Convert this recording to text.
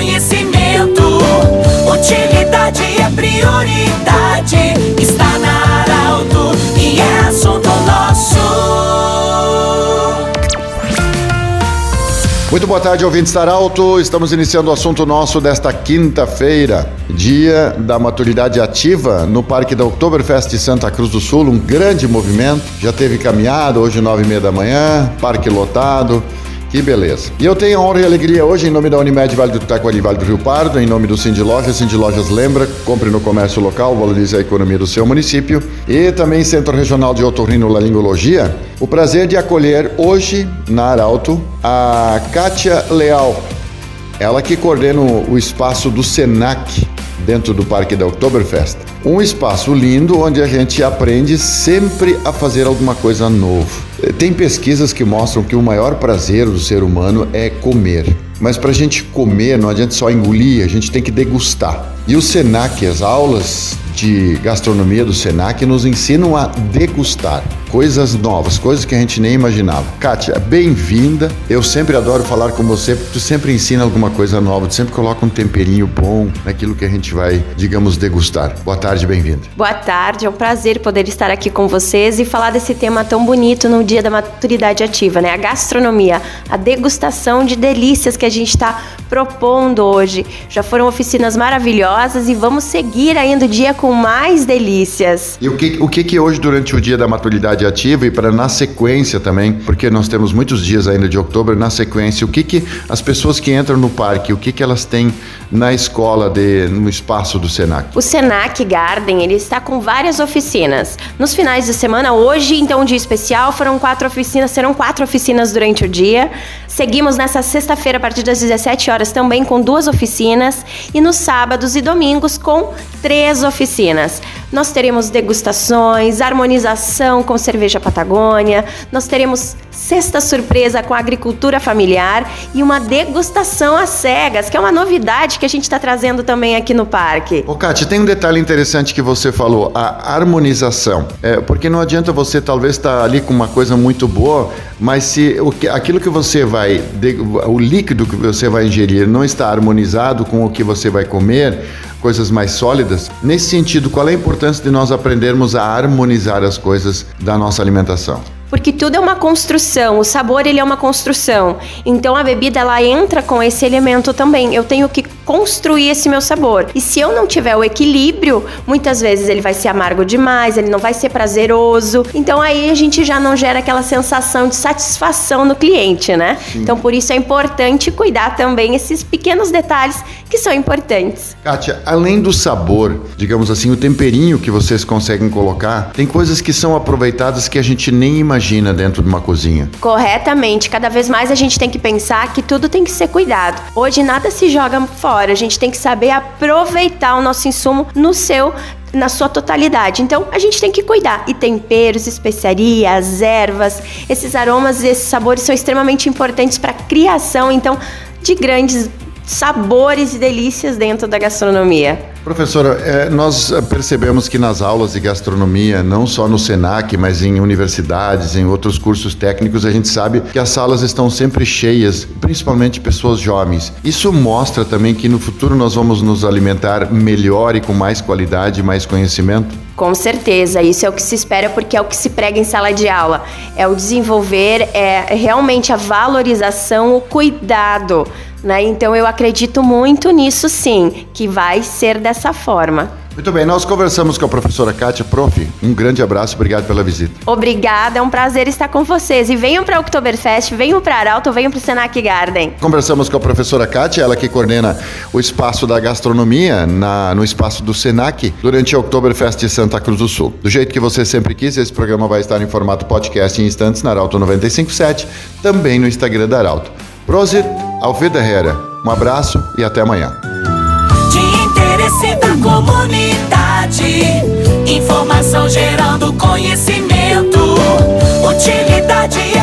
conhecimento. Utilidade é prioridade. Está na Arauto e é assunto nosso. Muito boa tarde, ouvintes da Alto. Estamos iniciando o assunto nosso desta quinta-feira, dia da maturidade ativa no Parque da Oktoberfest de Santa Cruz do Sul. Um grande movimento. Já teve caminhada, hoje nove e meia da manhã, parque lotado. Que beleza. E eu tenho a honra e alegria hoje, em nome da Unimed Vale do Taquari, Vale do Rio Pardo, em nome do Cindy Lojas. Cindy Lojas lembra, compre no comércio local, valorize a economia do seu município. E também Centro Regional de Otorrinolaringologia. O prazer de acolher hoje, na Arauto, a Kátia Leal. Ela que coordena o espaço do SENAC, dentro do Parque da Oktoberfest. Um espaço lindo onde a gente aprende sempre a fazer alguma coisa novo. Tem pesquisas que mostram que o maior prazer do ser humano é comer. Mas para a gente comer, não adianta só engolir, a gente tem que degustar. E o SENAC, as aulas de gastronomia do SENAC, nos ensinam a degustar coisas novas, coisas que a gente nem imaginava. Kátia, bem-vinda. Eu sempre adoro falar com você, porque tu sempre ensina alguma coisa nova, tu sempre coloca um temperinho bom naquilo que a gente vai, digamos, degustar. Boa tarde, bem-vinda. Boa tarde, é um prazer poder estar aqui com vocês e falar desse tema tão bonito no dia da maturidade ativa, né? A gastronomia, a degustação de delícias que a gente está propondo hoje. Já foram oficinas maravilhosas e vamos seguir ainda o dia com mais delícias. E o que, o que, que hoje, durante o dia da maturidade ativa e para na sequência também, porque nós temos muitos dias ainda de outubro, na sequência, o que, que as pessoas que entram no parque, o que, que elas têm na escola, de, no espaço do Senac? O Senac Garden, ele está com várias oficinas. Nos finais de semana, hoje, então, um dia especial, foram quatro oficinas, serão quatro oficinas durante o dia. Seguimos nessa sexta-feira, a partir das 17 horas, também com duas oficinas. E nos sábados e domingos, com três oficinas. Nós teremos degustações, harmonização com cerveja Patagônia, nós teremos cesta surpresa com agricultura familiar e uma degustação às cegas, que é uma novidade que a gente está trazendo também aqui no parque. Ô, Kátia, tem um detalhe interessante que você falou, a harmonização. É, porque não adianta você talvez estar tá ali com uma coisa muito boa, mas se o que, aquilo que você vai, o líquido que você vai ingerir não está harmonizado com o que você vai comer, coisas mais sólidas. Nesse sentido, qual é a importância de nós aprendermos a harmonizar as coisas da nossa alimentação? Porque tudo é uma construção, o sabor ele é uma construção. Então a bebida ela entra com esse elemento também. Eu tenho que construir esse meu sabor. E se eu não tiver o equilíbrio, muitas vezes ele vai ser amargo demais, ele não vai ser prazeroso. Então aí a gente já não gera aquela sensação de satisfação no cliente, né? Sim. Então por isso é importante cuidar também esses pequenos detalhes que são importantes. Kátia, além do sabor, digamos assim, o temperinho que vocês conseguem colocar, tem coisas que são aproveitadas que a gente nem imagina dentro de uma cozinha. Corretamente. Cada vez mais a gente tem que pensar que tudo tem que ser cuidado. Hoje nada se joga fora. A gente tem que saber aproveitar o nosso insumo no seu na sua totalidade. Então, a gente tem que cuidar. E temperos, especiarias, ervas, esses aromas e esses sabores são extremamente importantes para a criação, então, de grandes sabores e delícias dentro da gastronomia. Professora, é, nós percebemos que nas aulas de gastronomia, não só no SENAC, mas em universidades, em outros cursos técnicos, a gente sabe que as salas estão sempre cheias, principalmente pessoas jovens. Isso mostra também que no futuro nós vamos nos alimentar melhor e com mais qualidade, mais conhecimento? Com certeza, isso é o que se espera porque é o que se prega em sala de aula. É o desenvolver, é realmente a valorização, o cuidado né? Então eu acredito muito nisso sim, que vai ser dessa forma. Muito bem, nós conversamos com a professora Kátia. Prof, um grande abraço, obrigado pela visita. Obrigada, é um prazer estar com vocês. E venham para o Oktoberfest, venham para Arauto, venham para o Senac Garden. Conversamos com a professora Kátia, ela que coordena o espaço da gastronomia na, no espaço do Senac durante o Oktoberfest de Santa Cruz do Sul. Do jeito que você sempre quis, esse programa vai estar em formato podcast em instantes na Arauto 957, também no Instagram da Arauto. Prosit, Herrera, Um abraço e até amanhã. De interesse da comunidade, informação gerando conhecimento, utilidade e